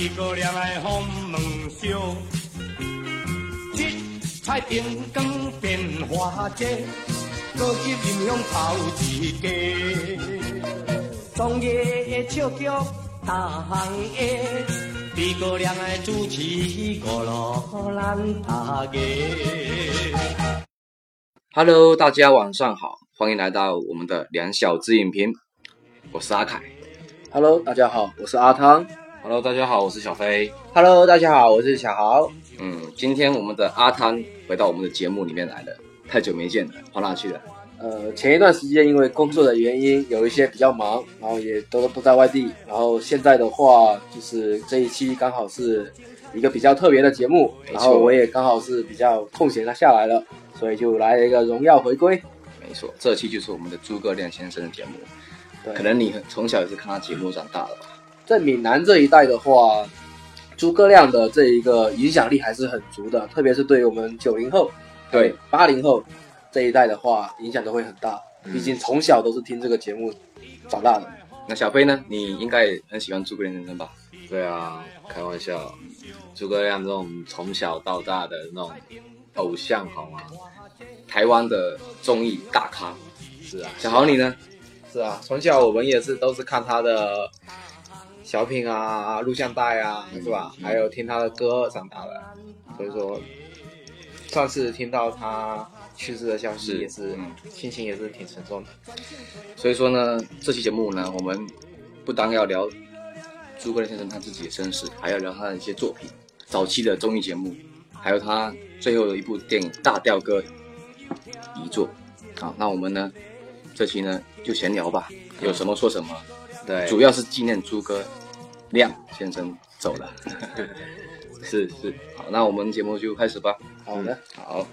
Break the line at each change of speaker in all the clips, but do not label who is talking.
诸葛亮的鸿门烧，七彩灯光变化节，高级音响头一家，专业的笑剧大行业，诸葛亮的主持娱乐咱大家。
Hello，大家晚上好，欢迎来到我们的两小只影评，我是阿凯。
Hello，大家好，我是阿汤。
Hello，大家好，我是小飞。
Hello，大家好，我是小豪。
嗯，今天我们的阿汤回到我们的节目里面来了，太久没见了，跑哪去了？
呃，前一段时间因为工作的原因，有一些比较忙，然后也都都在外地。然后现在的话，就是这一期刚好是一个比较特别的节目，然后我也刚好是比较空闲了下来了，所以就来了一个荣耀回归。
没错，这期就是我们的诸葛亮先生的节目。
对
可能你从小也是看他节目长大的吧？
在闽南这一带的话，诸葛亮的这一个影响力还是很足的，特别是对于我们九零后、
对
八零后这一代的话，影响都会很大。
嗯
毕竟从小都是听这个节目长大的。
那小飞呢？你应该也很喜欢诸葛亮先生吧？
对啊，开玩笑，诸葛亮这种从小到大的那种偶像，好吗？
台湾的综艺大咖。
是啊，
小豪你呢？
是啊，从小我们也是都是看他的小品啊、录像带啊，是吧？还有听他的歌长大的，所以说，上次听到他去世的消息，也是
嗯。
心情也是挺沉重的。
所以说呢，这期节目呢，我们不单要聊诸葛亮先生他自己的身世，还要聊他的一些作品，早期的综艺节目，还有他最后的一部电影《大调歌》遗作。好，那我们呢，这期呢就闲聊吧，有什么说什么，
对，
主要是纪念诸葛亮先生走了。是是，好，那我们节目就开始吧。
好的，
好。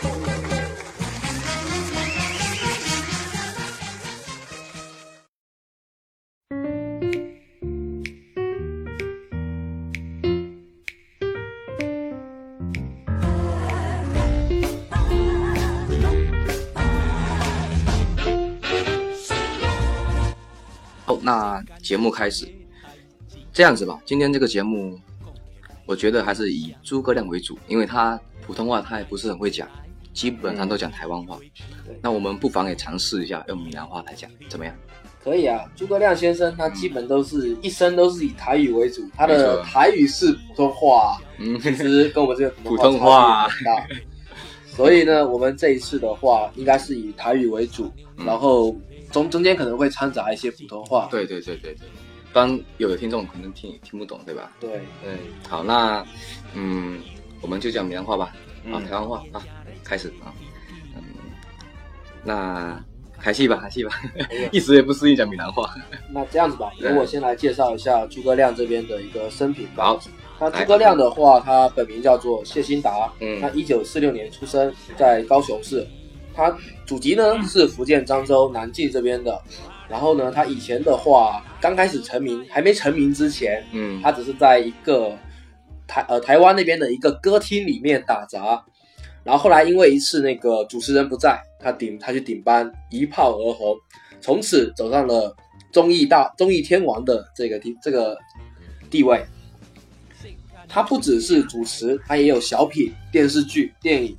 好，节目开始，这样子吧。今天这个节目，我觉得还是以诸葛亮为主，因为他普通话他也不是很会讲，基本上都讲台湾话。
对
那我们不妨也尝试一下用闽南话来讲，怎么样？
可以啊。诸葛亮先生他基本都是一生都是以台语为主，他的台语是普通话，
嗯，
其实跟我们这个
普通话。
所以呢，我们这一次的话，应该是以台语为主，
嗯
然后中中间可能会掺杂一些普通话。
对对对对对，当然有的听众可能听听不懂，对吧？
对，
对，
好，那嗯，我们就讲闽南话吧，啊，
嗯
台湾话啊，开始啊，嗯，那开戏吧，开戏吧，一时也不适应讲闽南话。
那这样子吧，由我先来介绍一下诸葛亮这边的一个生平吧。
好，
那诸葛亮的话，他本名叫做谢新达，
嗯。
他一九四六年出生在高雄市，他祖籍呢是福建漳州南靖这边的。然后呢，他以前的话，刚开始成名，还没成名之前，
嗯，
他只是在一个台呃台湾那边的一个歌厅里面打杂，然后后来因为一次那个主持人不在，他顶他去顶班，一炮而红，从此走上了综艺大综艺天王的这个地这个地位。他不只是主持，他也有小品、电视剧、电影。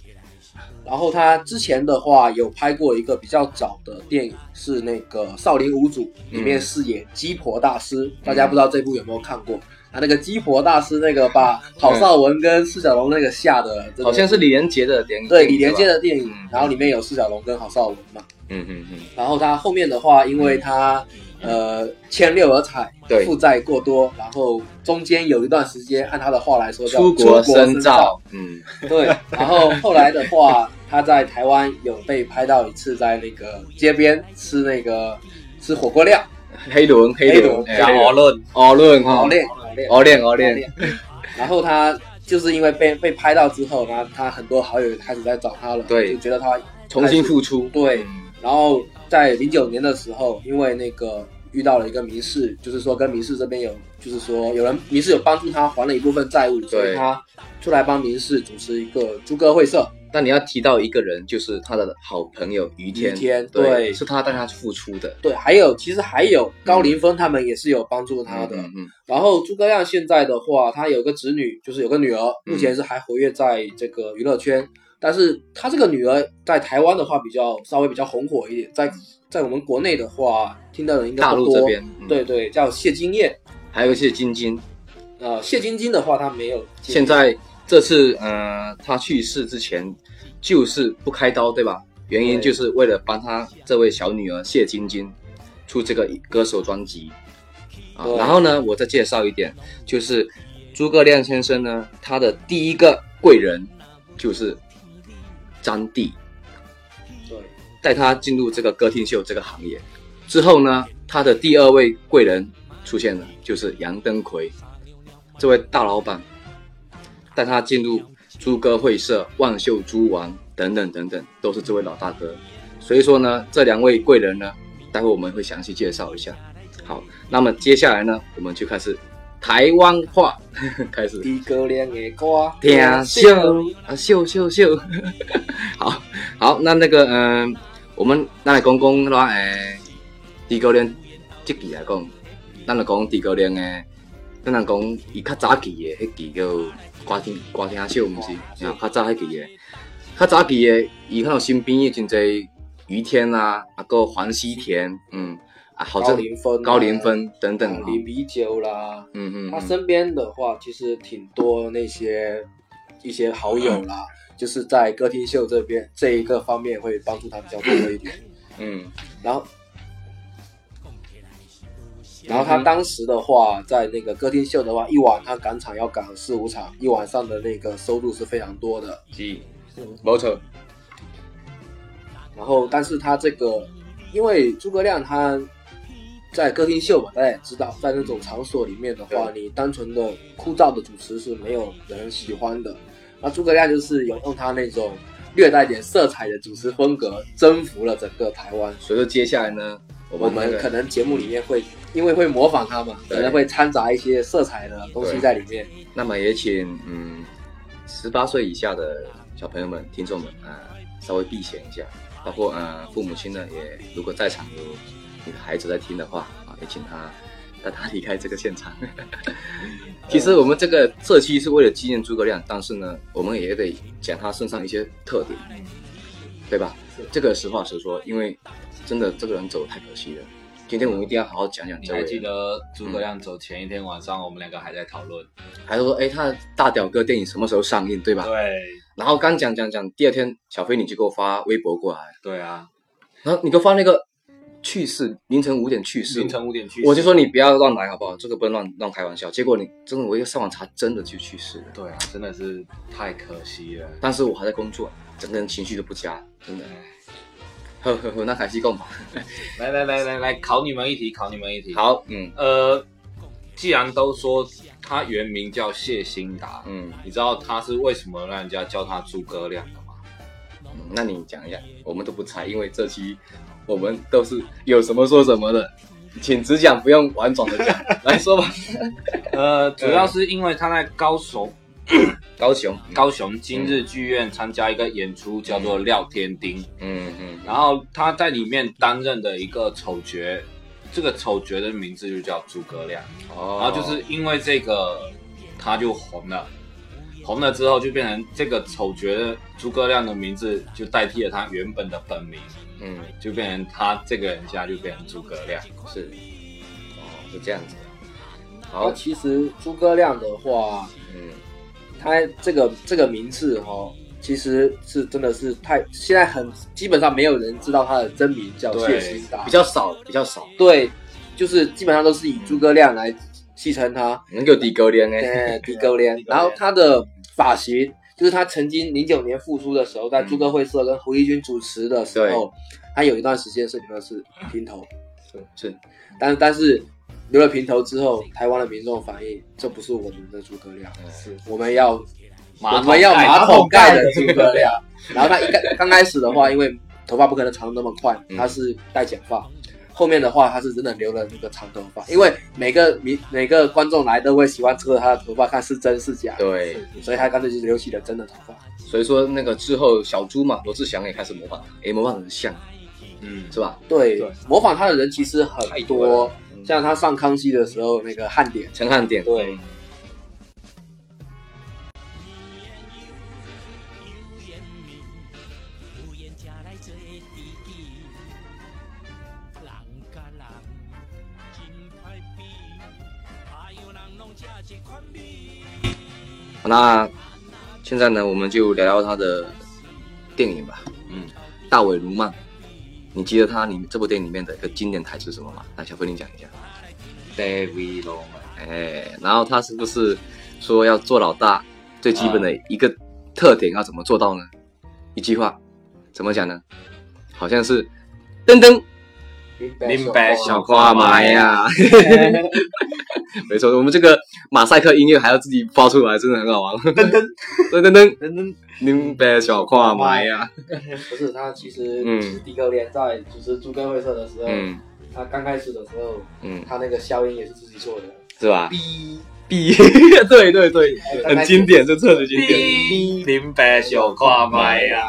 然后他之前的话有拍过一个比较早的电影，是那个《少林五祖》，里面饰演鸡婆大师。大家不知道这部有没有看过？他那个鸡婆大师那个把郝邵文跟释小龙那个吓的，这个
好像是李连杰的电影，
对李连杰
的，
电影
嗯，
然后里面有释小龙跟郝邵文嘛。
嗯嗯嗯，
然后他后面的话，因为他呃欠六合彩，
对。
负债过多，然后中间有一段时间，按他的话来说叫
出国深
深
造，嗯，
对，然后后来的话，他在台湾有被拍到一次，在那个街边吃那个吃火锅料，
黑轮黑
黑
轮
轮，
哎。
加鹅论，
熬论哈
熬，练熬练
熬练熬
熬
练，
然后他就是因为被被拍到之后，然后他很多好友开始在找他了，
对。
就觉得他
重新复出，
对。
嗯。
然后在零九年的时候，因为那个遇到了一个民事，就是说跟民事这边有，就是说有人民事有帮助他还了一部分债务，所以他出来帮民事主持一个诸葛会社。
但你要提到一个人，就是他的好朋友于天，
于天
对，
对。
是他带他付出的，
对，还有其实还有高凌风他们也是有帮助他的。
嗯嗯
然后诸葛亮现在的话，他有个侄女，就是有个女儿，
嗯
目前是还活跃在这个娱乐圈。但是他这个女儿在台湾的话比较稍微比较红火一点，在在我们国内的话，听到的应该
大
不多。
陆这边，嗯，
对对，叫谢金燕。
还有一些晶晶，
呃，谢晶晶的话，她没有。
现在这次呃，他去世之前就是不开刀，对吧？原因就是为了帮她这位小女儿谢晶晶出这个歌手专辑啊。然后呢，我再介绍一点，就是诸葛亮先生呢，他的第一个贵人就是张帝，
对
带他进入这个歌厅秀这个行业。之后呢，他的第二位贵人出现了，就是杨登魁这位大老板，带他进入朱歌会社、万秀诸王等等等等，都是这位老大哥。所以说呢，这两位贵人呢，待会我们会详细介绍一下。好，那么接下来呢，我们就开始台湾话，开始
诸葛亮的歌，
听秀啊秀秀秀，好好，那那个嗯、我们咱来讲讲咱诶，诸葛亮这期来讲，咱来讲诸葛亮诶，咱来讲伊较早期诶迄期叫歌厅歌厅秀，毋是？啊，较早迄期诶，较早期诶，伊看到身边诶真侪于天啊，啊个黄西田，嗯，啊，好
高林峰啊、
高凌风等等
啊，林啤酒啦，
嗯嗯，嗯
他身边的话，其实挺多那些一些好友啦，就是在歌厅秀这边这一个方面会帮助他比较多一点。
嗯
然后，然后他当时的话，在那个歌厅秀的话，一晚他赶场要赶四五场，一晚上的那个收入是非常多的。
是，没错，
然后，但是他这个，因为诸葛亮他在歌厅秀嘛，大家也知道，在那种场所里面的话，你单纯的枯燥的主持是没有人喜欢的。那诸葛亮就是有用他那种略带点色彩的主持风格，征服了整个台湾。
所以说接下来呢，我
我
们
可能节目里面会，因为会模仿他嘛，可能会掺杂一些色彩的东西在里面。
那么也请嗯十八岁以下的小朋友们、听众们啊、稍微避嫌一下，包括呃父母亲呢也如果在场有你的孩子在听的话啊，也请他带他离开这个现场。其实我们这个社区是为了纪念诸葛亮，但是呢，我们也得讲他身上一些特点，对吧？这个实话实说，因为真的这个人走得太可惜了。今天我们一定要好好讲讲这位。
你还记得诸葛亮走前一天晚上，我们两个还在讨论。
还说，哎，他的大屌哥电影什么时候上映，对吧？
对
然后刚讲讲讲，第二天小飞你就给我发微博过来，
对啊，
然后你给我发那个去世，凌晨五点去世，
凌晨五点去世。
我就说你不要乱来好不好？这个不能乱乱开玩笑。结果你真的，我一上网查，真的就去世了。
对啊，真的是太可惜了。
但是我还在工作，整个人情绪都不佳，真的。呵呵呵，那还是共吧。
来来来来来，考你们一题，考你们一题。，
好，嗯
呃，既然都说他原名叫谢欣达，
嗯
你知道他是为什么让人家叫他诸葛亮的吗？
嗯，那你讲一下，我们都不猜，因为这期我们都是有什么说什么的，请只讲，不用婉转的讲，来说吧。
呃，主要是因为他在高雄
高雄，
高雄今日剧院参加一个演出，叫做《廖天丁》。
嗯嗯
然后他在里面担任的一个丑角，这个丑角的名字就叫诸葛亮。
哦
然后就是因为这个，他就红了。红了之后，就变成这个丑角的诸葛亮的名字，就代替了他原本的本名，
嗯
就变成他这个人家就变成诸葛亮。
是，哦是这样子。
那
好，
其实诸葛亮的话，
嗯
他这个这个名字哈、其实是真的是太现在很基本上没有人知道他的真名叫谢
比，较少，比较少。
对，就是基本上都是以诸葛亮来戏称他，
能够低高脸哎，
对，迪格连。然后他的发型，就是他曾经零九年复出的时候，在诸葛会社跟胡一军主持的时候，他有一段时间是留的是平头，
是
但是。但是留了平头之后，台湾的民众反映这不是我们的诸葛亮，
是。
我们要
马桶
我们要
盖
马桶盖的诸葛亮。然后他一开刚开始的话，因为头发不可能长得那么快，
嗯。
他是戴假发。后面的话他是真的留了那个长头发，因为每个每每个观众来都会喜欢扯他的头发看是真是假，
对，
所以他干脆就留起了真的头发。
所以说那个之后小猪嘛，罗志祥也开始模仿。他，也模仿得很像，
嗯，
是吧？
对，
对。
模仿他的人其实很
多。
多，像他上康熙的时候那个汉典，
陈汉典，
对，
那现在呢，我们就聊聊他的电影吧。
嗯，
大伟卢曼，你记得他里这部电影里面的一个经典台词是什么吗？来，小飞你讲一下。
David
然后他是不是说要做老大，最基本的一个特点要怎么做到呢？一句话，怎么讲呢？好像是噔噔
明白
小花妈呀，没错，我们这个马赛克音乐还要自己发出来，真的很好玩。噔噔。噔噔。噔噔。噔，明白小花妈呀，
不是他其实
嗯。
第一个连在主持猪哥会社的时候，
嗯。
他刚开始的时候，
嗯，
他那个消音也是自己做的。
是吧？
哔。
哔，对对对，很经典，这特别经典。
明白小花麦呀，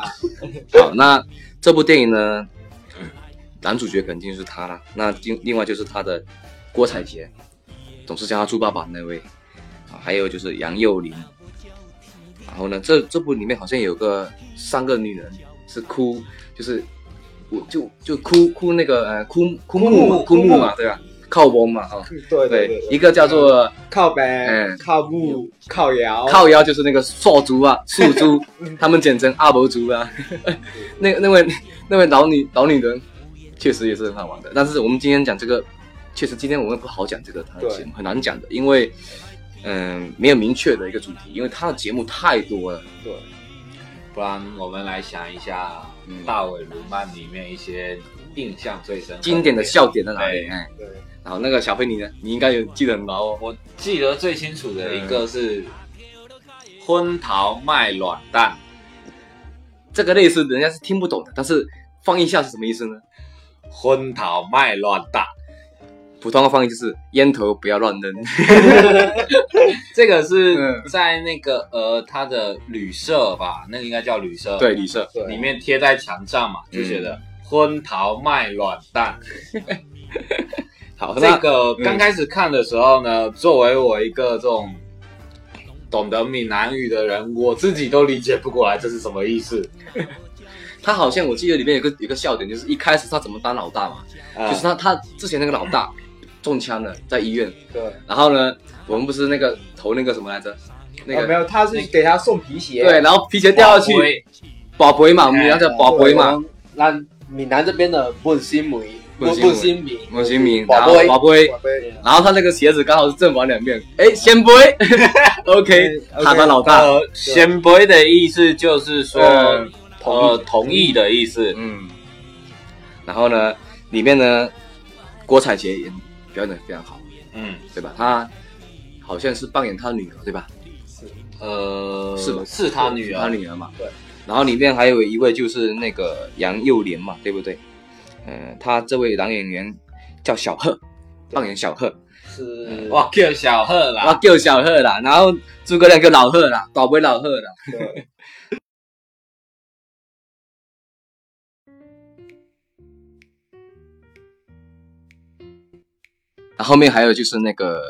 好，那这部电影呢，男主角肯定是他啦。那另另外就是他的郭采洁，总是叫他猪爸爸那位啊，还有就是杨佑宁。然后呢，这这部里面好像有个三个女人是哭，就是我就就哭哭那个呃哭哭木哭木嘛，对吧？靠翁嘛，哈、
对
对
对，
一个叫做
靠北
嗯、
靠木、靠摇、
靠腰就是那个硕猪啊，树猪，他们简称阿伯猪啊。那那位那位老女老女人，确实也是很好玩的。但是我们今天讲这个，确实今天我们不好讲这个他的节目，很难讲的，因为嗯、没有明确的一个主题，因为他的节目太多了。
对，
不然我们来想一下
嗯
大尾卢曼里面一些印象最深
经典的笑点在哪里？
对
哎，
对，
然后那个小飞你呢？你应该有记得很牢哦。
我记得最清楚的一个是昏桃卖卵蛋，
这个类似人家是听不懂的，但是放一下是什么意思呢？
昏桃卖卵蛋，
普通话翻译就是烟头不要乱扔。
这个是
嗯
在那个呃他的旅社吧，那个应该叫旅社，
对，旅社。
对
里面贴在墙上嘛，就写的昏桃卖卵蛋。
好，
这
那
个刚开始看的时候呢，作为我一个这种懂得闽南语的人，我自己都理解不过来这是什么意思。
他好像我记得里面有个有个笑点，就是一开始他怎么当老大嘛，
啊。
就是他他之前那个老大中枪了，在医院，
对，
然后呢，我们不是那个投那个什么来着，那个、
啊没有，他是给他送皮鞋，
对，然后皮鞋掉下去，宝贝。嘛，我们要叫宝贝嘛，
那闽南这边的问心梅，
问心梅
问心米，
我姓名，然后
宝贝。
宝贝，然后他那个鞋子刚好是正反两面，哎，先杯，OK，他当老大，
呃，先杯的意思就是说
嗯
呃同意的意思。
嗯，然后呢，里面呢，郭采洁也表演的非常好，
嗯，
对吧？她好像是扮演她女儿，对吧？
呃，
是吧
是她女儿，她，
女儿嘛。
对。
然后里面还有一位就是那个杨佑莲嘛，对不对？呃，他这位男演员叫小贺，扮演小贺，
是
哇，叫小贺啦，哇，
叫小贺啦，然后诸葛亮叫老贺啦，宝贝老贺啦。后后面还有就是那个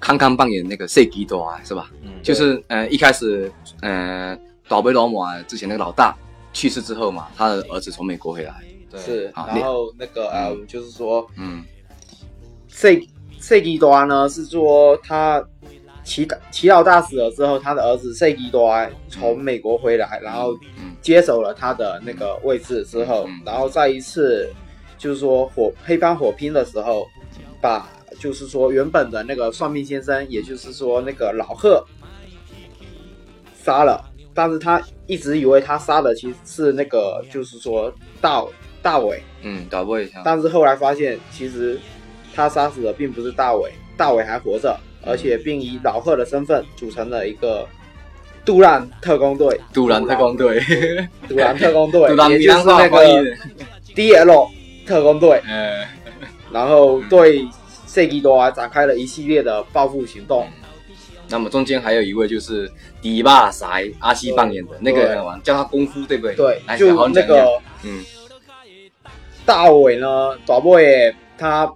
康康扮演那个塞吉多啊，是吧？
嗯
就是呃一开始呃宝贝罗姆啊之前那个老大去世之后嘛，他的儿子从美国回来，
对。
然后那个呃，
嗯
就是说
嗯。
塞塞基多呢是说他祈祷祈祷大死了之后，他的儿子塞基多从美国回来，然后
嗯
接手了他的那个位置之后
嗯，
然后再一次就是说火黑帮火拼的时候，把就是说原本的那个算命先生，也就是说那个老贺杀了，但是他一直以为他杀的其实是那个就是说大大伟，
嗯，导播一下，
但是后来发现，其实他杀死的并不是大伟，大伟还活着，而且并以老贺的身份组成了一个杜兰特工队。
杜兰特工队，
杜兰特工队，也就是那个
话翻译的
，DL 特工队，
呃，
然后对塞基多啊展开了一系列的报复行动。
那么中间还有一位就是迪巴塞阿西扮演的那个人玩，叫他功夫对不对？
对
来，
就那个
嗯
大伟呢，短波也他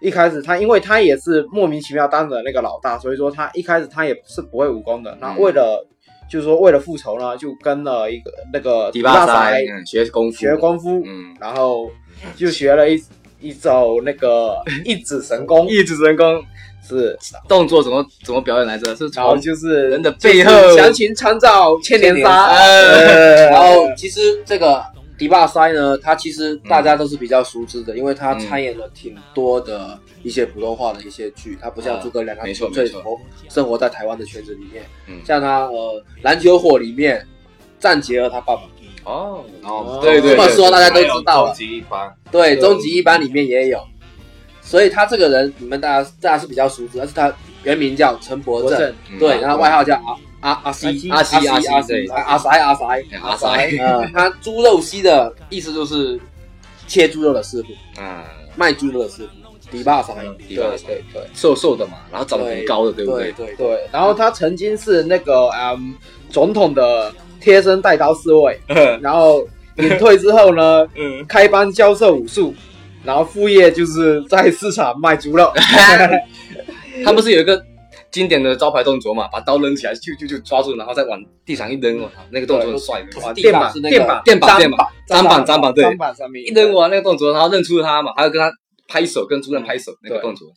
一开始他因为他也是莫名其妙当了那个老大，所以说他一开始他也是不会武功的。那为了就是说为了复仇呢，就跟了一个那个
迪巴
塞
塞嗯学功夫
学功夫，
嗯，
然后就学了一一招那个一指神功，
一指神功。
是，
动作怎么怎么表演来着？是
然后就是
人的
就是
背后
详情参照千年杀，
呃。
然后其实这个迪巴塞呢，他其实大家都是比较熟知的，因为他参演了挺多的一些普通话的一些剧，他不像
啊
诸葛亮，他
没错
纯粹
没错
活生活在台湾的圈子里面。
嗯。
像他呃《篮球火》里面，战杰和他爸爸，
哦，
哦，
对对
这么说大家都知道了
终。极一班，
对，终极一班里面也有，所以他这个人你们大家大家是比较熟知，但是他原名叫陈伯正。对，然后外号叫阿阿阿西
阿西
阿西
阿西对
阿塞阿塞
阿塞
呃，他猪肉西的意思就是切猪肉的师傅，
啊，
卖猪肉的师傅，迪巴塞，
迪巴塞。
对对。
瘦瘦的嘛，然后长得很高的，对不
对？
对？
对
对，然后他曾经是那个嗯总统的贴身带刀侍卫，然后隐退之后呢，
嗯，
开班教授武术，然后副业就是在市场卖猪肉。
他不是有一个经典的招牌动作嘛，把刀扔起来，就就就抓住，然后再往地上一扔，我操，那个动作很帅的。
哇
电板
地板是那个
电板
电板电
砧
板砧板砧板对，
砧板上面
一扔完那个动作，然后认出他嘛，还要跟他拍手，跟主任拍手那个动作。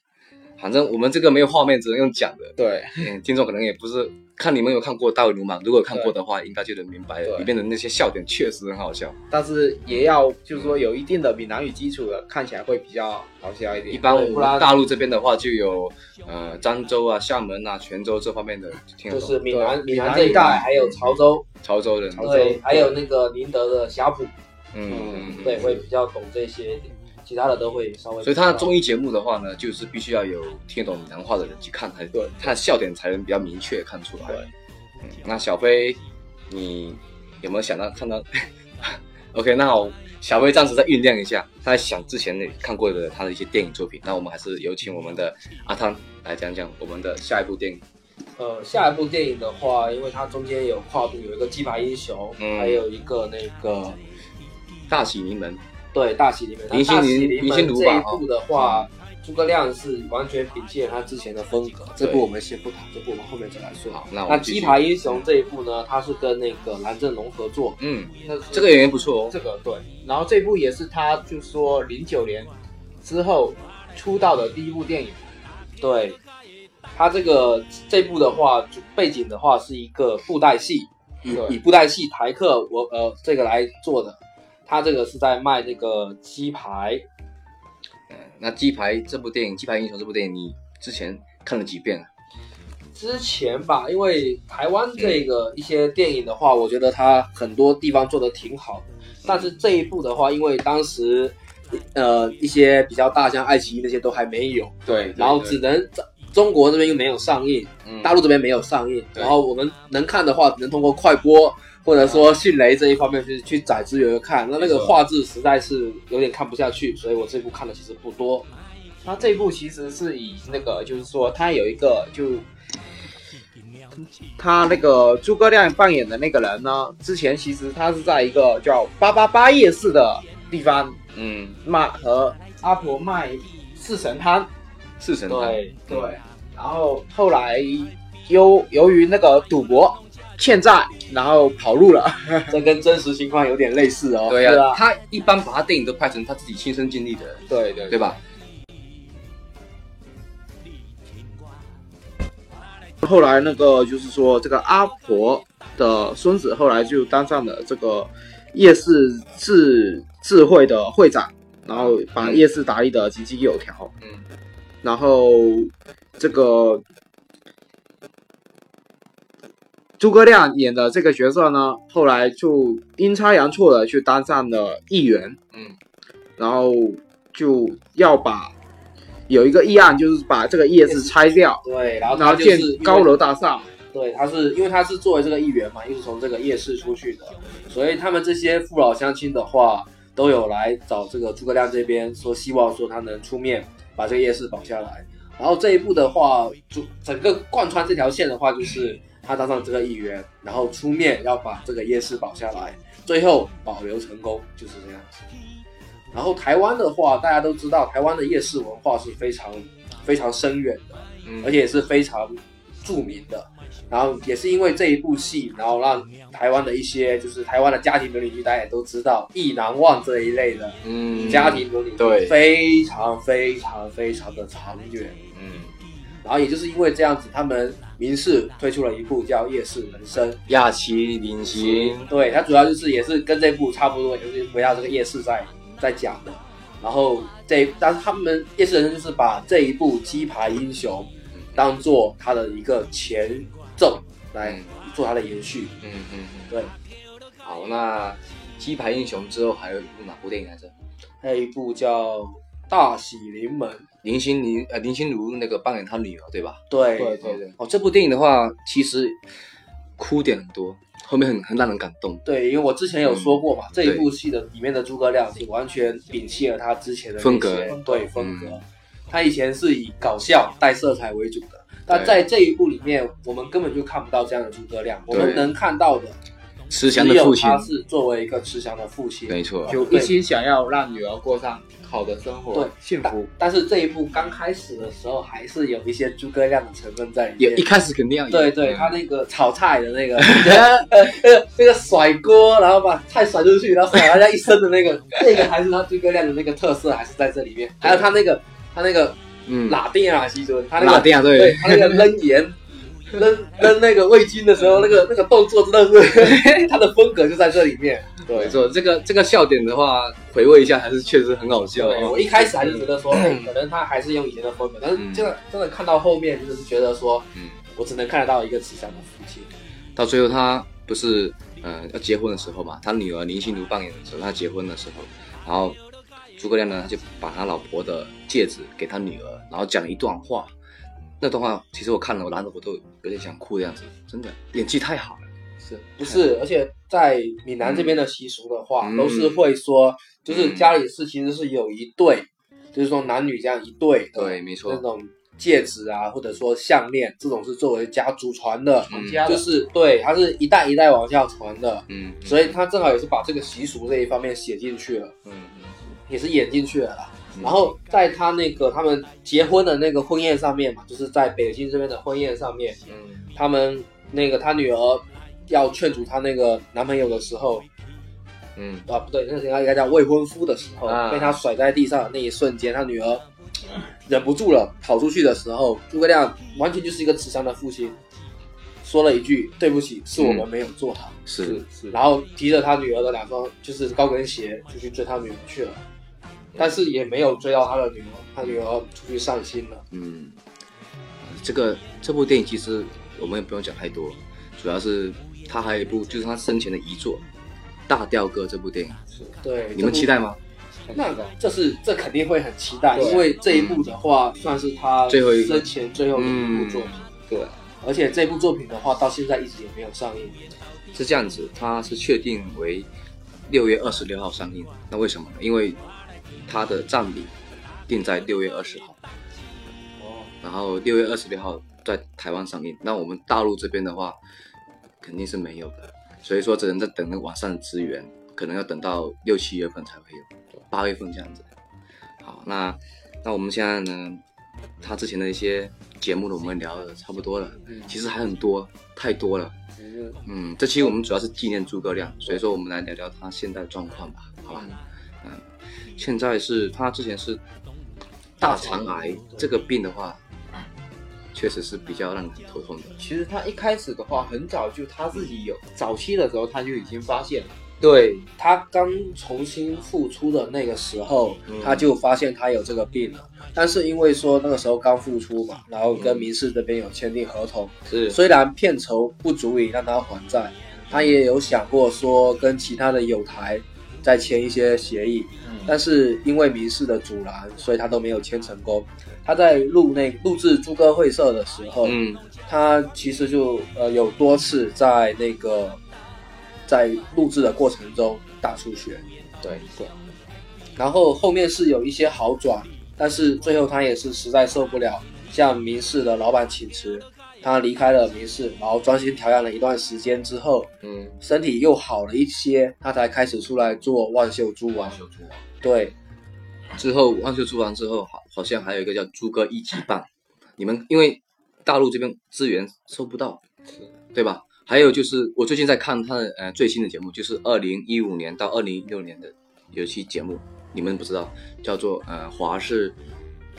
反正我们这个没有画面，只能用讲的。
对
嗯，听众可能也不是看你们有看过《大胃流氓》，如果有看过的话，应该就能明白了里面的那些笑点确实很好笑。
但是也要就是说有一定的闽南语基础的，看起来会比较好笑一点。
一般我们大陆这边的话，就有呃漳州啊、厦门啊、泉州这方面的听。
就是闽南闽南这一带，还有潮州，
潮州人，
对，还有那个宁德的霞浦，
嗯
对，会比较懂这些，其他的都会稍微。
所以他的综艺节目的话呢，就是必须要有听得懂闽南话的人去看才
对
他的笑点才能比较明确地看出来。
对
嗯，那小飞，你有没有想到看到？OK，那我，小飞暂时再酝酿一下，他在想之前的看过的他的一些电影作品。那我们还是有请我们的阿汤来讲讲我们的下一部电影。
呃，下一部电影的话，因为它中间有跨度，有一个鸡排英雄，
嗯
还有一个那个
大喜临门，
对大喜临门。
林心
大喜
凌林心如吧哦
这一部的话，诸葛亮是完全摒弃了他之前的风格。这部我们先不谈，这部我们后面再来说。
好，那
鸡排英雄这一部呢，他是跟那个蓝正龙合作，
嗯，
那
这个演员不错哦。
这个对，然后这部也是他就说零九年之后出道的第一部电影。
对，他这个这部的话，就背景的话是一个布袋戏，以以布袋戏台客我呃这个来做的。他这个是在卖那个鸡排，
那鸡排这部电影，《鸡排英雄》这部电影，你之前看了几遍啊？
之前吧，因为台湾这个一些电影的话，我觉得它很多地方做的挺好的，但是这一部的话，因为当时呃一些比较大像爱奇艺那些都还没有，
对
然后只能在中国这边又没有上映，
嗯。
大陆这边没有上映，然后我们能看的话，只能通过快播或者说迅雷这一方面去去载资源看，那那个画质实在是有点看不下去，所以我这部看的其实不多。
他这部其实是以那个，就是说他有一个就。他那个诸葛亮扮演的那个人呢，之前其实他是在一个叫八八八夜市的地方
嗯，
卖和阿婆卖四神汤，
四神汤，
对
对，然后后来由由于那个赌博欠债，然后跑路了，
这跟真实情况有点类似哦。
对
啊
他一般把他电影都拍成他自己亲身经历的，
对对
对吧？
后来那个就是说，这个阿婆的孙子后来就当上了这个夜市智智慧的会长，然后把夜市打理的井井有条。
嗯，
然后这个诸葛亮演的这个角色呢，后来就阴差阳错的去当上了议员。
嗯，
然后就要把有一个议案，就是把这个夜市拆掉。
对，然后
然后建高楼大厦，
对，他是因为他是作为这个议员嘛，又是从这个夜市出去的，所以他们这些父老乡亲的话，都有来找这个诸葛亮这边，说希望说他能出面把这个夜市保下来。然后这一步的话，就整个贯穿这条线的话，就是他当上这个议员，然后出面要把这个夜市保下来，最后保留成功，就是这样子。然后台湾的话，大家都知道，台湾的夜市文化是非常非常深远的，
嗯
而且也是非常著名的。然后也是因为这一部戏，然后让台湾的一些就是台湾的家庭伦理剧，大家也都知道《意难忘》这一类的
嗯
家庭伦理剧，
对
非常非常非常的长远。
嗯，
然后也就是因为这样子，他们民视推出了一部叫《夜市人生》，
亚旗领行，
对，它主要就是也是跟这部差不多，就是围绕这个夜市在在讲的。然后这，但是他们夜市人生就是把这一部《鸡排英雄》当做它的一个前奏来
嗯
做它的延续。
嗯嗯嗯。
对，
好，那鸡排英雄之后还有一部哪部电影来着？
还有一部叫《大喜临门》，
林心如呃林心如那个扮演她女儿对吧？
对。
对对对，
哦，这部电影的话，其实哭点很多，后面很很让人感动。
对，因为我之前有说过嘛，这一部戏的里面的诸葛亮是完全摒弃了他之前的
风格。
对风格。
嗯。
他以前是以搞笑带色彩为主的，但在这一部里面，我们根本就看不到这样的诸葛亮，我们能看到的
慈祥的父亲。
他，是作为一个慈祥的父亲。
没错，
就一心想要让女儿过上好的生活，
对
幸福。
但是这一部刚开始的时候，还是有一些诸葛亮的成分在里面。
也一开始肯定要有
对对，
嗯
他那个炒菜的那个，呃，那个那个甩锅，然后把菜甩出去，然后甩大家一身的那个，那个还是他诸葛亮的那个特色，还是在这里面。还有他那个他那个
嗯，
拉丁啊西尊，他那个
拉丁啊，
对
对，
他那个扔盐。扔扔那个味精的时候，那个那个动作真的是 他的风格就在这里面。对
没，错，这个这个笑点的话，回味一下还是确实很好笑。
对，我一开始还是觉得说，哎，可能他还是用以前的风格，但是
嗯
真的真的看到后面，就是觉得说，
嗯，
我只能看得到一个慈祥的父亲。
到最后他不是呃要结婚的时候嘛，他女儿林心如扮演的时候，他结婚的时候，然后诸葛亮呢，他就把他老婆的戒指给他女儿，然后讲了一段话。那段话其实我看了，我然后我都有点想哭的样子，真的演技太好了。
是不是？而且在闽南这边的习俗的话，
嗯
都是会说，就是家里是其实是有一对，就是说男女这样一对，
对没错
那种戒指啊，或者说项链，这种是作为家祖传的，
嗯
家的
就是对，它是一代一代往下传的，
嗯，
所以他正好也是把这个习俗这一方面写进去了，
嗯嗯
也是演进去了啦。
嗯
然后在他那个他们结婚的那个婚宴上面嘛，就是在北京这边的婚宴上面，
嗯
他们那个他女儿要劝阻她那个男朋友的时候，
嗯。
啊不对，那个应该叫未婚夫的时候，
啊。
被他甩在地上的那一瞬间，他女儿忍不住了，跑出去的时候，诸葛亮完全就是一个慈祥的父亲，说了一句对不起，是我们没有做好，
是
是
然后提着他女儿的两双就是高跟鞋就去追他女儿去了，但是也没有追到他的女儿，他女儿出去散心了。
嗯，这个这部电影其实我们也不用讲太多，主要是他还有一部就是他生前的遗作《大调哥》这部电影，
对，
你们期待吗？
那个，这是这肯定会很期待，因为这一部的话算是他
最后一
生前最后的一部作品。
对，
而且这部作品的话，到现在一直也没有上映。
是这样子，它是确定为六月二十六号上映。那为什么呢？因为它的占比定在六月二十号，
哦，
然后六月二十六号在台湾上映。那我们大陆这边的话，肯定是没有的，所以说只能在等那个网上的资源，可能要等到六七月份才会有，八月份这样子。好，那那我们现在呢，他之前的一些节目呢，我们聊的差不多了，
嗯
其实还很多，太多了。
嗯
嗯，这期我们主要是纪念诸葛亮，所以说我们来聊聊他现在的状况吧，好吧？嗯，现在是他之前是大肠癌这个病的话，确实是比较让人头痛的。
其实他一开始的话，很早就他自己有，早期的时候他就已经发现了。
对他刚重新复出的那个时候，
嗯
他就发现他有这个病了。但是因为说那个时候刚复出嘛，然后跟民事这边有签订合同，
是
虽然片酬不足以让他还债，他也有想过说跟其他的友台再签一些协议，但是因为民事的阻拦，所以他都没有签成功。他在录那录制诸葛会社的时候，
嗯。
他其实就呃有多次在那个在录制的过程中大出血，
对对，
然后后面是有一些好转，但是最后他也是实在受不了，向民事的老板请辞，他离开了明氏，然后专心调养了一段时间之后，
嗯，
身体又好了一些，他才开始出来做万秀猪王。
秀出王，
对，
之后万秀珠完之后，好好像还有一个叫猪哥一级棒，你们因为大陆这边资源收不到，对吧？还有就是我最近在看他的呃最新的节目，就是二零一五年到二零一六年的有一期节目，你们不知道，叫做呃华视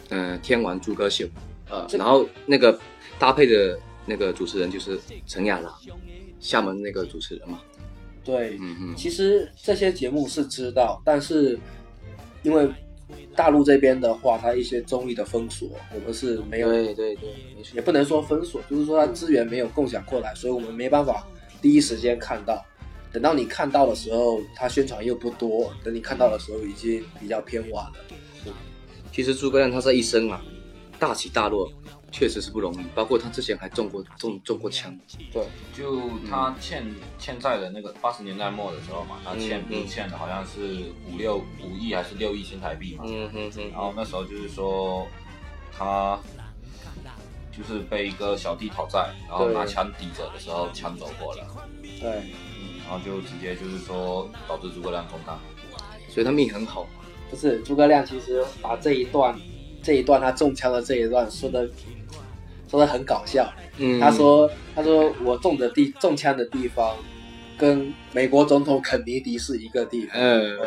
呃天王猪哥秀，呃，然后那个搭配的那个主持人就是陈雅郎，厦门那个主持人嘛，
对，
嗯嗯，
其实这些节目是知道，但是因为大陆这边的话，它一些综艺的封锁，我们是没有，
对对对，
也不能说封锁，就是说它资源没有共享过来，所以我们没办法第一时间看到。等到你看到的时候，它宣传又不多，等你看到的时候已经比较偏晚了。
其实诸葛亮他这一生啊，大起大落，确实是不容易。包括他之前还中过中中过枪，
对，
就他欠欠债的那个八十年代末的时候嘛，他欠
嗯嗯
欠的好像是五六五亿还是六亿新台币嘛，
嗯哼哼
然后那时候就是说他就是被一个小弟讨债，然后拿枪抵着的时候枪走过了，
对，
然后就直接就是说导致诸葛亮中弹。
所以他命很好。
不是诸葛亮其实把这一段这一段他中枪的这一段说的说的很搞笑。
嗯
他说他说我中的地中枪的地方跟美国总统肯尼迪是一个地方。
嗯，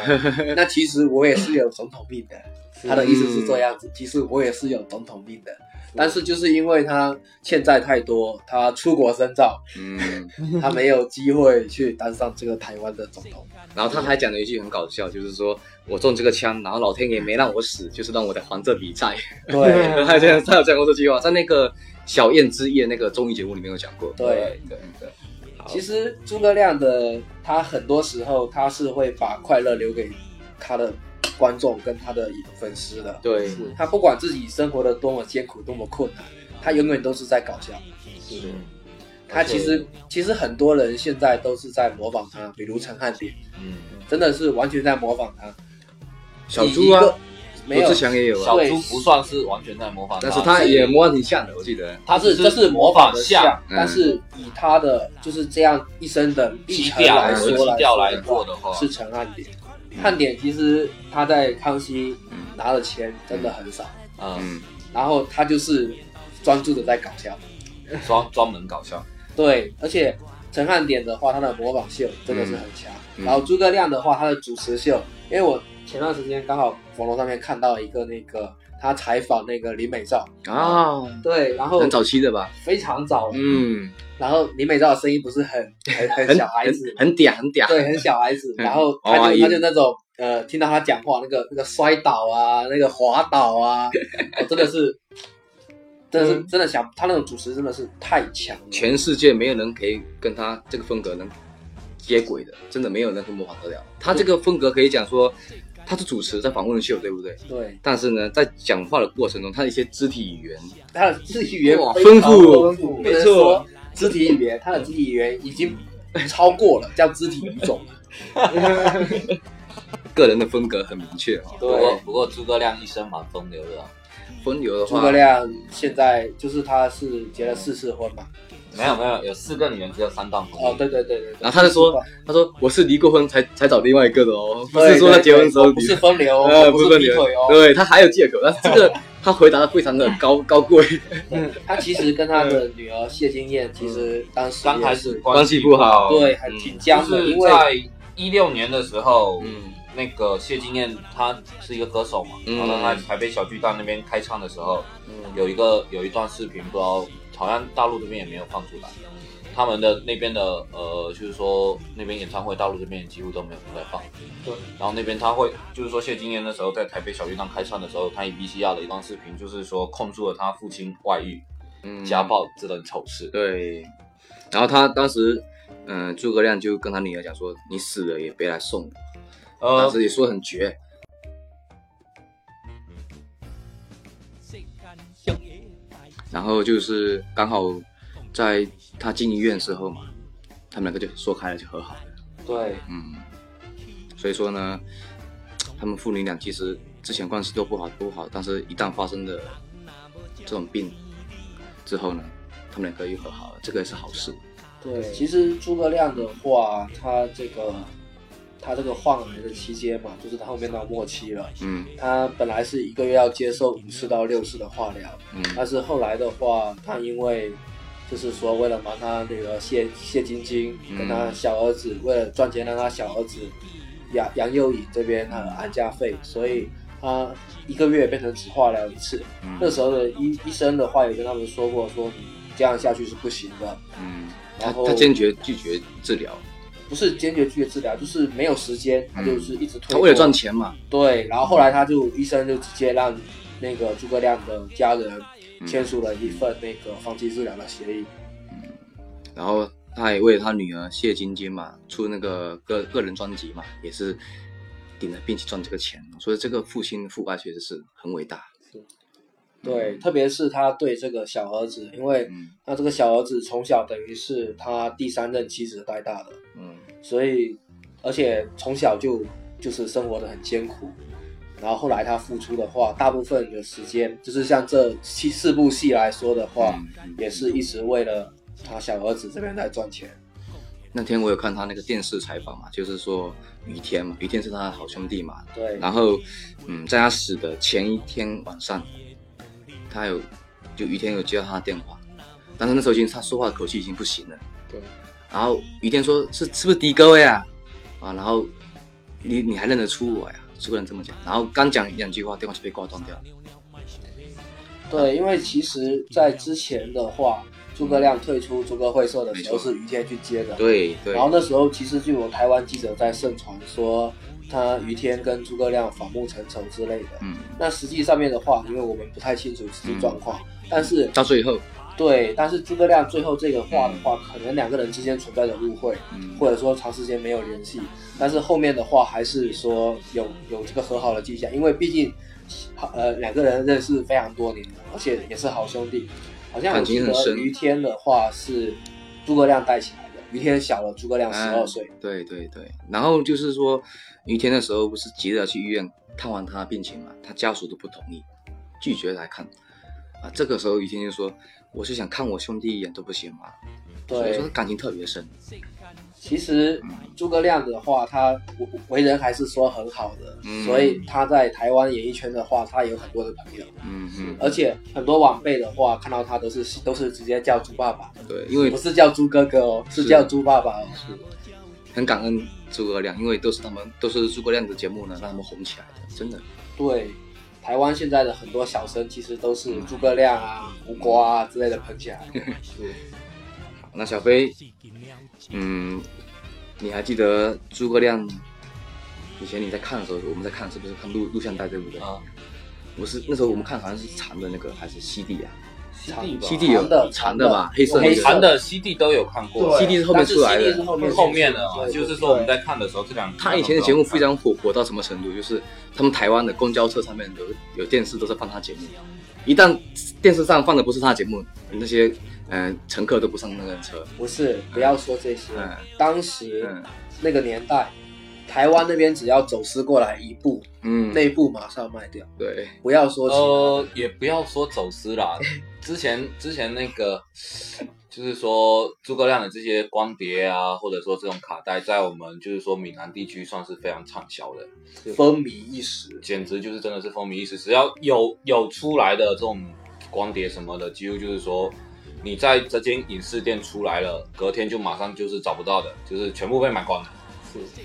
那其实我也是有总统病的。他的意思是这样子，其实我也是有总统病的，但是就是因为他欠债太多，他出国深造，
嗯，
他没有机会去当上这个台湾的总统。
然后他还讲了一句很搞笑，就是说我中这个枪，然后老天爷没让我死，就是让我得还这笔债。
对
他这样，他有讲过这句话，在那个《小燕之夜》那个综艺节目里面有讲过。
对
对对，
其实诸葛亮的他很多时候他是会把快乐留给他的观众跟他的粉丝的。
对，
他不管自己生活的多么艰苦、多么困难，他永远都是在搞笑。
对，
他其实其实很多人现在都是在模仿他，比如陈汉典，
嗯，
真的是完全在模仿他。
小猪啊罗志祥也有啊，
小猪不算是完全在模仿他，
但是他也模仿挺像的，我记得。
他是这是模仿的像，
嗯
但是以他的就是这样一生的历程来说来说的话，
做的话，
是陈汉典。汉典其实他在康熙
嗯。
拿的钱真的很少，
嗯，
嗯，
然后他就是专注的在搞笑。
专专门搞笑，
对，而且陈汉典的话，他的模仿秀真的是很强。
嗯。
然后诸葛亮的话，他的主持秀，因为我前段时间刚好网络上面看到一个那个他采访那个林美照，
啊，
对，然后
很早期的吧？
非常早，
嗯，
然后林美照的声音不是很 很很
很
小孩子，
很很嗲，很嗲。
对，很小孩子，
嗯。
然后他就他就那种呃，听到他讲话那个那个摔倒啊，那个滑倒啊，我 真的是。真的是真的想他那种主持真的是太强了，
全世界没有人可以跟他这个风格能接轨的，真的没有人可以模仿得了。他这个风格可以讲说，他是主持在访问秀，对不对？
对
但是呢，在讲话的过程中，他的一些肢体语言，
他的肢体语言
丰富，没错
肢体语言，他的肢体语言已经超过了叫肢体语种了。
个人的风格很明确哈。
不过不过诸葛亮一生蛮风流的啊，
风流的话，
诸葛亮现在就是他是结了四次婚嘛？
没有没有，有四个女人，只有三段婚姻。
哦，对对对对。
然后他就说他说我是离过婚才才找另外一个的哦，不是说他
对
结婚的时候
不是风流，
呃，
不
不是分流。对他还有借口，但是这个他回答的非常的高高贵，
他其实跟他的女儿谢金燕，其实当时
刚开始
关系不好
对很挺僵的，
就是
因为
在一六年的时候，
嗯
那个谢金燕她是一个歌手嘛，
嗯
然后她在台北小巨蛋那边开唱的时候，
嗯
有一个有一段视频，不知道好像大陆这边也没有放出来。他们的那边的呃，就是说那边演唱会，大陆这边几乎都没有在放。
对。
然后那边他会，就是说谢金燕那时候在台北小巨蛋开唱的时候，他以 VCR 的一段视频，就是说控诉了他父亲外遇、
嗯
家暴这等丑事。
对，然后他当时嗯诸葛亮就跟他女儿讲说，你死了也别来送我，
呃
当，时也说很绝，然后就是刚好在他进医院的时候嘛，他们两个就说开了，就和好了。
对
嗯，所以说呢，他们父女俩其实之前关系都不好都不好，但是一旦发生的这种病之后呢，他们两个又和好了，这个也是好事。
对，其实诸葛亮的话，他这个他这个患癌的期间嘛，就是他后面到末期了。
嗯
他本来是一个月要接受五次到六次的化疗，
嗯
但是后来的话，他因为就是说为了帮他那个谢谢晶晶
嗯
跟他小儿子，为了赚钱让他小儿子杨杨佑颖这边他的安家费，所以他一个月变成只化疗一次。
嗯
那时候的医医生的话也跟他们说过，说你这样下去是不行的。
嗯，他
然后
他坚决拒绝治疗，
不是坚决拒绝治疗，就是没有时间，他就是一直推脱。
他为了赚钱嘛。
对，然后后来他就医生就直接让那个诸葛亮的家人
嗯
签署了一份那个放弃治疗的协议。
然后他也为了他女儿谢晶晶嘛出那个个个人专辑嘛，也是顶着病去赚这个钱，所以这个父亲父爱确实是很伟大。
对，特别是他对这个小儿子，因为
嗯
他这个小儿子从小等于是他第三任妻子带大的，
嗯
所以而且从小就就是生活的很艰苦。然后后来他付出的话，大部分的时间就是像这七四部戏来说的话，
嗯
也是一直为了他小儿子这边在赚钱。
那天我有看他那个电视采访嘛，就是说于天嘛，于天是他的好兄弟嘛。
对，
然后，嗯，在他死的前一天晚上，他有就于天有接到他的电话，但是那时候已经他说话的口气已经不行了。
对。
然后于天说：“是是不是的哥呀？”啊，然后你你还认得出我呀？诸葛亮这么讲，然后刚讲两句话，电话就被挂断掉了。
对，因为其实，在之前的话，诸葛亮退出诸葛会社的时候是于天去接的。。
对对
然，后那时候其实就有台湾记者在盛传说，他于天跟诸葛亮反目成仇之类的。
嗯，
那实际上面的话，因为我们不太清楚实际状况，但是
到最后，
对，但是诸葛亮最后这个话的话，可能两个人之间存在着误会，
嗯，
或者说长时间没有联系，但是后面的话还是说有有这个和好的迹象，因为毕竟呃两个人认识非常多年了，而且也是好兄弟。好像我
感
记得
情很深
于天的话是诸葛亮带起来的，于天小了诸葛亮十二岁，
对对对，然后就是说，于天的时候不是急着去医院探望他病情嘛，他家属都不同意，拒绝来看。啊，这个时候于天就说：“我是想看我兄弟一眼都不行吗？”所以
对
说，感情特别深。
其实诸葛亮的话，他为为人还是说很好的，
嗯
所以他在台湾演艺圈的话，他有很多的朋友，
嗯嗯，
而且很多晚辈的话看到他都是都是直接叫猪爸爸，
对，因为
不是叫猪哥哥哦，是
是
叫猪爸爸哦。
很感恩诸葛亮，因为都是他们都是诸葛亮的节目呢，让他们红起来的，真的。
对，台湾现在的很多小生其实都是诸葛亮啊、胡瓜啊之类的捧起来 的。
好那小飞，嗯，你还记得诸葛亮？以前你在看的时候，我们在看是不是看录录像带对不对？
啊，
不是，那时候我们看好像是长的那个还是 CD 啊
？CD
有
长的
长的吧，黑色那
黑色
个
韩的 CD 都有看过
，CD 是后面出来的。
后面
后面的啊，就是说我们在看的时候，这两
他以前的节目非常火，火到什么程度？就是他们台湾的公交车上面有有电视都是放他节目，一旦电视上放的不是他节目，那些嗯、呃乘客都不上那个车。
不是，不要说这些
嗯。
当时
嗯
那个年代，台湾那边只要走私过来一部，
嗯，
那部马上卖掉。
对，
不要说
呃，也不要说走私啦，之前之前那个就是说诸葛亮的这些光碟啊，或者说这种卡带，在我们就是说闽南地区算是非常畅销的，
风靡一时。
简直就是真的是风靡一时。只要有有出来的这种光碟什么的，几乎就是说你在这间影视店出来了，隔天就马上就是找不到的，就是全部被买光了。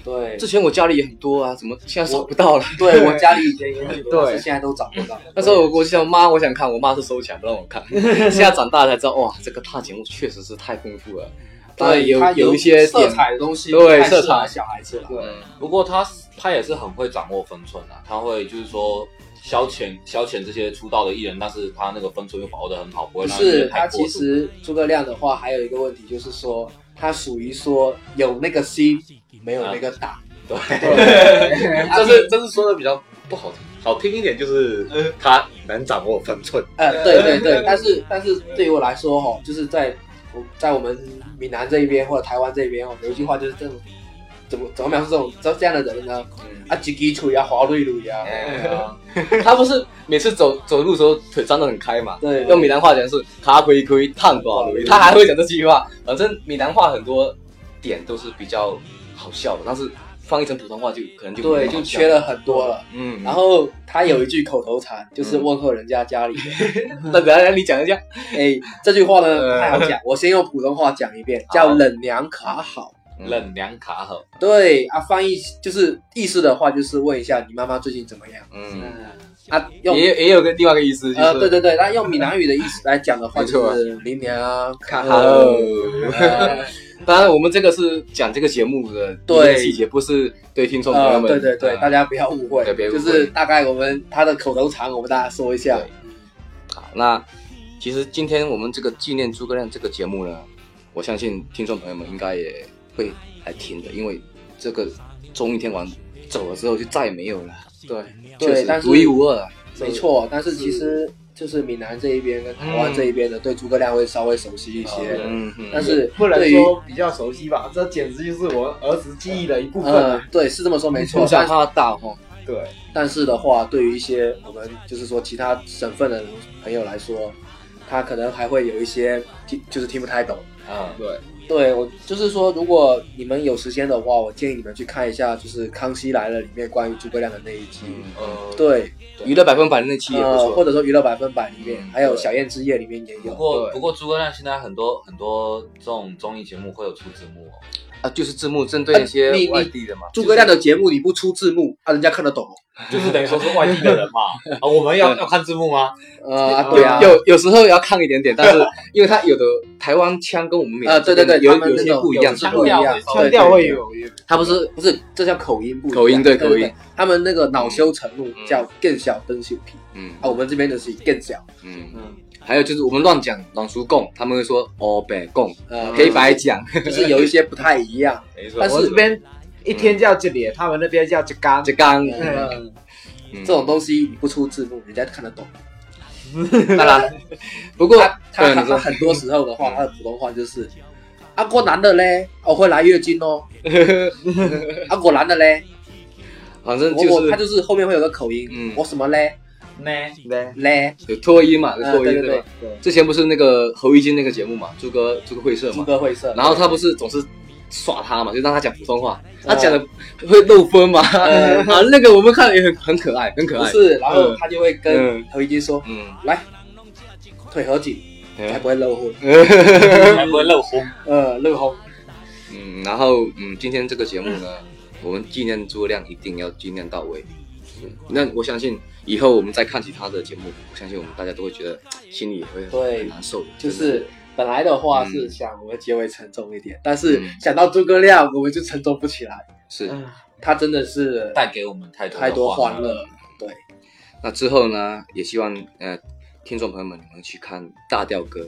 对
之，前我家里也很多啊，怎么现在找不到了？
对我家里以前也很多，
对
但是现在都找不到。
那时候我我就想妈，我想看，我妈是收起来不让我看。现在长大才知道，哇，这个大节目确实是太丰富了。当然有有一些
色，彩的东西，
对色彩
小孩子了。
对，
不过他他也是很会掌握分寸啊，他会就是说消遣消遣这些出道的艺人，但是他那个分寸又把握的很好，不会让
是，他其。实诸葛亮的话还有一个问题，就是说他属于说有那个心，没有那个胆。
对，
这是这是说的比较不好听，好听一点就是他能掌握分寸。
呃，对对对，但是但是对于我来说哈，就是在我在我们闽南这一边或者台湾这边哦，有一句话就是这种怎么怎么描述这种这这样的人呢？啊，几滴腿啊，滑累累啊，
他不是每次走走路的时候腿张得很开嘛？
对
用闽南话讲是“卡亏亏烫瓜路”，他还会讲这句话。反正闽南话很多点都是比较好笑的，但是放译成普通话就可能就
对，就缺了。很多了。
嗯，
然后他有一句口头禅，就是问候人家家里人。
那等下你讲一下。
哎，这句话呢
呃
太好讲，我先用普通话讲一遍，叫“冷娘卡好”。
冷凉卡好，
对啊，翻译就是意思的话，就是问一下你妈妈最近怎么样。
嗯，
啊？用
也也有个另外一个意思，就是
呃，对对对，那用闽南语的意思来讲的话，就是“林娘卡
好。
好”。呃
当然，我们这个是讲这个节目的
对
细节，不是对听众朋友
呃，
们。
对对大家不要误会。就是大概我们他的口头禅，我们大家说一下。
好，那其实今天我们这个纪念诸葛亮这个节目呢，我相信听众朋友们应该也会来听的，因为这个综艺天王走了之后就再也没有了，
对，
对但是
独一无二啊。
没错，但是其实就是闽南这一边跟台湾这一边的对诸葛亮会稍微熟悉一些，
嗯嗯，
但是
不能
对于
说比较熟悉吧，这简直就是我儿时记忆的一部分。
对，是这么说没错。
从，小
但
看大哈，
对，
但是的话，对于一些我们就是说其他省份的朋友来说，他可能还会有一些听就是听不太懂。
啊，
对，
对我就是说，如果你们有时间的话，我建议你们去看一下，就是《康熙来了》里面关于诸葛亮的那一集。
嗯，
呃，
对，
娱乐百分百那期也不
错，或，者说《娱乐百分百》里面，
嗯
还有《小燕之夜》里面也有。
不
过不过诸葛亮现在很多很多这种综艺节目会有出字幕哦，
啊，就是字幕针对一些外地的嘛，
诸葛亮的节目你不出字幕，啊，人家看得懂。
就是等于说是外地的人嘛，啊，我们要要看字幕吗？
呃，对啊，
有有时候要看一点点，但是 因为他有的台湾腔跟我们闽
呃，对对对，
有有些不一样，
是不一样，
腔
腔调会有，
他不是不是，这叫口音不一样
口音对
对
口音，
他们那个恼羞成怒
嗯。
叫更小灯秀皮
嗯。
啊，我们这边的是更小，
嗯。
嗯，
还有就是我们乱讲朗叔共，他们会说哦白共，
呃，
黑白讲，
就是有一些不太一样，
没错
但是
这边一天叫这里，他们那边叫这干
这刚
呃
嗯。
这种东西你不出字幕，人家看得懂。
当然，不过
他他很多时候的话，他的普通话就是啊，我男的嘞，我会来月经哦，阿果男的嘞，
反正
我
就是
他就是后面会有个口音，
嗯。
我什么嘞？
呢，
对
嘞，
有脱音嘛，有
呃
脱音
对对
吧？之前不是那个侯玉金那个节目嘛，朱哥朱哥会社
朱
嘛，
哥会社，
然后他不是总是耍他嘛，就让他讲普通话，他
呃
讲的会漏风嘛，
呃
啊，那个我们看了也很很可爱，很可爱，
不是，然后
嗯。
他就会跟
嗯。
何一金说，
嗯，
来，腿合紧，才不会漏风，
才不会漏风。
呃，漏风，
嗯，然后嗯，今天这个节目呢，我们纪念诸葛亮一定要纪念到位。嗯那我相信以后我们再看其他的节目，我相信我们大家都会觉得心里也会很难受的。
就是。本来的话
嗯。
是想我们结尾沉重一点，但是
嗯。
想到诸葛亮，我们就沉重不起来。
是。
嗯
他真的是
带给我们太多
太多
欢
欢乐，对，
那之后呢，也希望呃听众朋友们你们去看《大调哥》，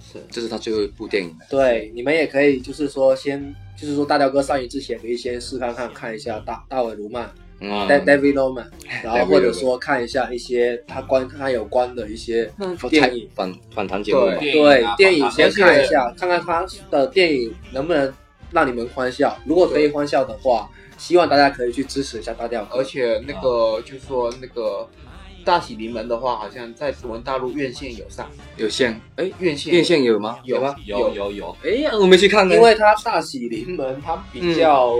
是。
这是他最后一部电影。
对，你们也可以就是说先，就是说大调哥上映之前可以先试看看看一下大大卫卢曼、
嗯
Da-，David Norman，然后或者说看一下一些他关他有关的一些电影，
访访谈节目，
对。
电影先看一下，看看他的电影能不能让你们欢笑。如果可以欢笑的话，希望大家可以去支持一下大家
而。且那个就说那个大喜临门的话，好像在我们大陆院线有上，
有线，哎，
院线
院线有吗？
有
吗？
有有。有，
哎呀，我没去看呢。
因为他大喜临门，他比较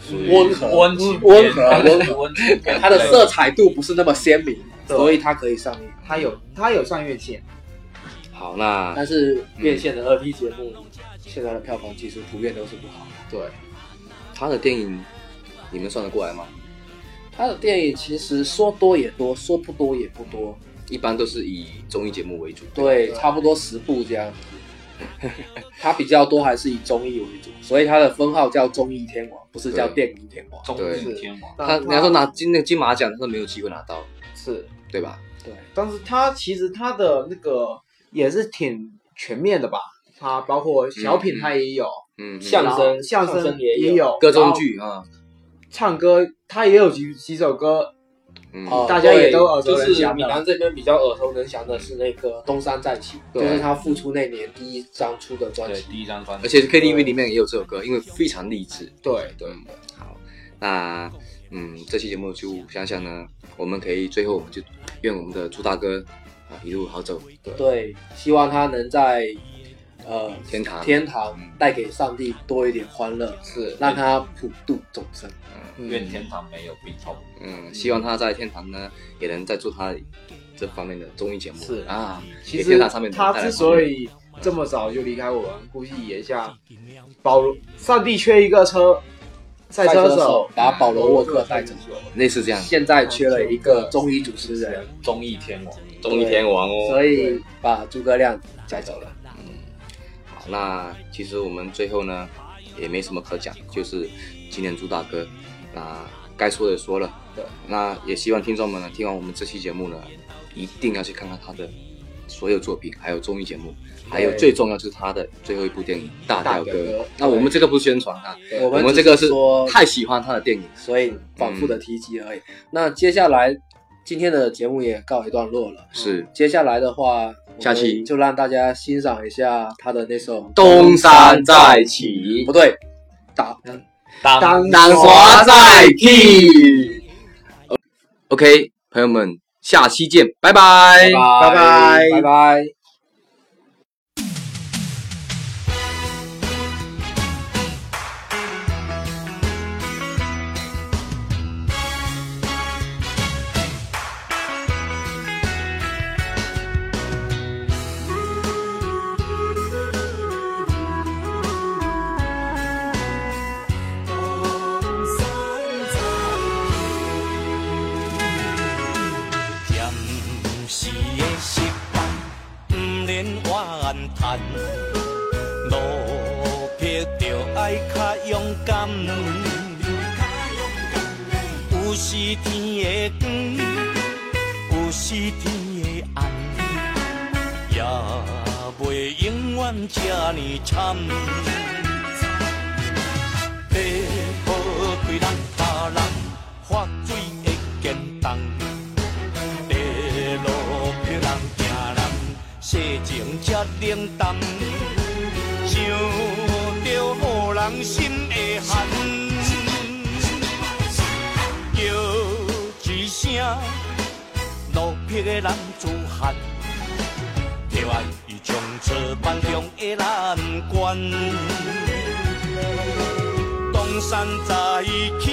温和
温情
温和
温
温它的色彩度不是那么鲜明，所以它可以上映。
它有它有上院线，
好，那
但是院线的二 P 节目，现在的票房其实普遍都是不好。
对，
他的电影你们算得过来吗？
他的电影其实说多也多，说不多也不多，
一般都是以综艺节目为主。
对，差不多十部这样。它比较多还是以综艺为主，所以他的封号叫综艺天王，不是叫电影天王。
综
艺天王，
他你要说拿金那个金马奖，他都没有机会拿到，
是，
对吧？
对，
但是他其实他的那个也是挺全面的吧，他包括小品他也有，
嗯，嗯。
相声
相
相声也有，
歌中剧啊，
唱歌他也有几几首歌
嗯，
哦
大家也都耳熟
就是
能详的。
闽南这边比较耳熟能详的是那个东山再起，就是他复出那年第一张出的专辑。
第一张专辑，
而且 KTV 里面也有这首歌，因为非常励志。
对对。
嗯，好，那嗯，这期节目就想想呢，我们可以最后我们就愿我们的朱大哥啊一路好走，
对，希望他能在呃
天堂。
天堂带给上帝多一点欢乐，
是，
让他普度众生。
愿天堂没有病痛。
嗯，希望他在天堂呢也能再做他这方面的综艺节目。
是。
啊，
其实他之所以这么早就离开我们，估计也像保罗，上帝缺一个车赛车手，
把保罗沃克带走，
类似这样。
现在缺了一个综艺主持人，
综艺天王，
综艺天王哦。
所以把诸葛亮带走了。嗯。
好，那其实我们最后呢也没什么可讲，就是今年朱大哥，那该说的说了，
对，
那也希望听众们呢听完我们这期节目呢，一定要去看看他的所有作品，还有综艺节目，还有最重要就是他的最后一部电影《大表哥。
表哥》。
那我们这个不是宣传啊，
我们
这个是
说
太喜欢他的电影，
所以反复的提及而已。那接下来今天的节目也告一段落了。
是。
接下来的话，
下期。
就让大家欣赏一下他的那首《
东山再起。
不，对，打
当
当华再起。OK，朋友们，下期见，拜拜。
拜拜
拜拜。
路撇着爱较勇敢。有时天会光，有时天会暗，也袂永远这呢惨。的男子汉，着爱伊从此万中的难关。东山再起，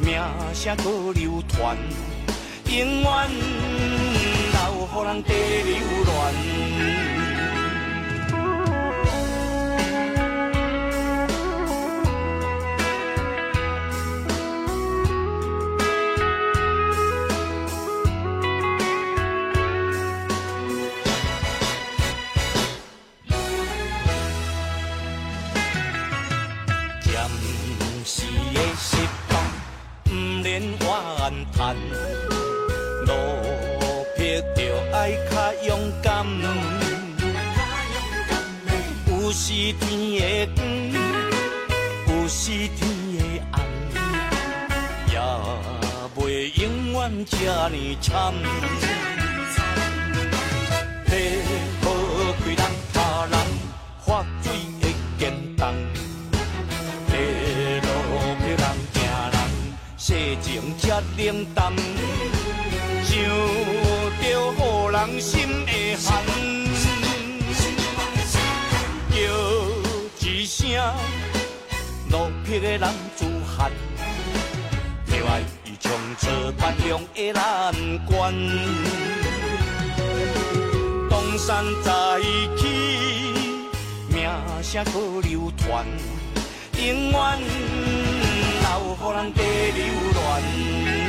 名声搁流传。永远留予人地流乱。有时天的光，有时天的暗，也袂永远这呢惨。要好对人他人，发水会见重。地路别人行人，世情才冷淡。想着予人心会路撇的人自汗，着爱伊从此万中的难关。东山再起，名声可流传，永远留予人地流乱。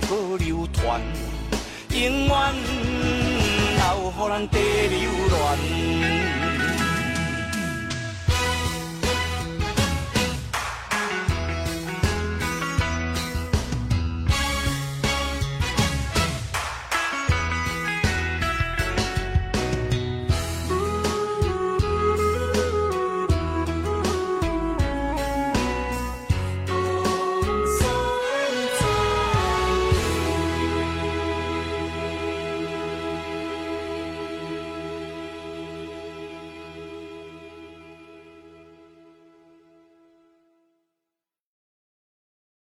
搁流传，永远留予咱地流连。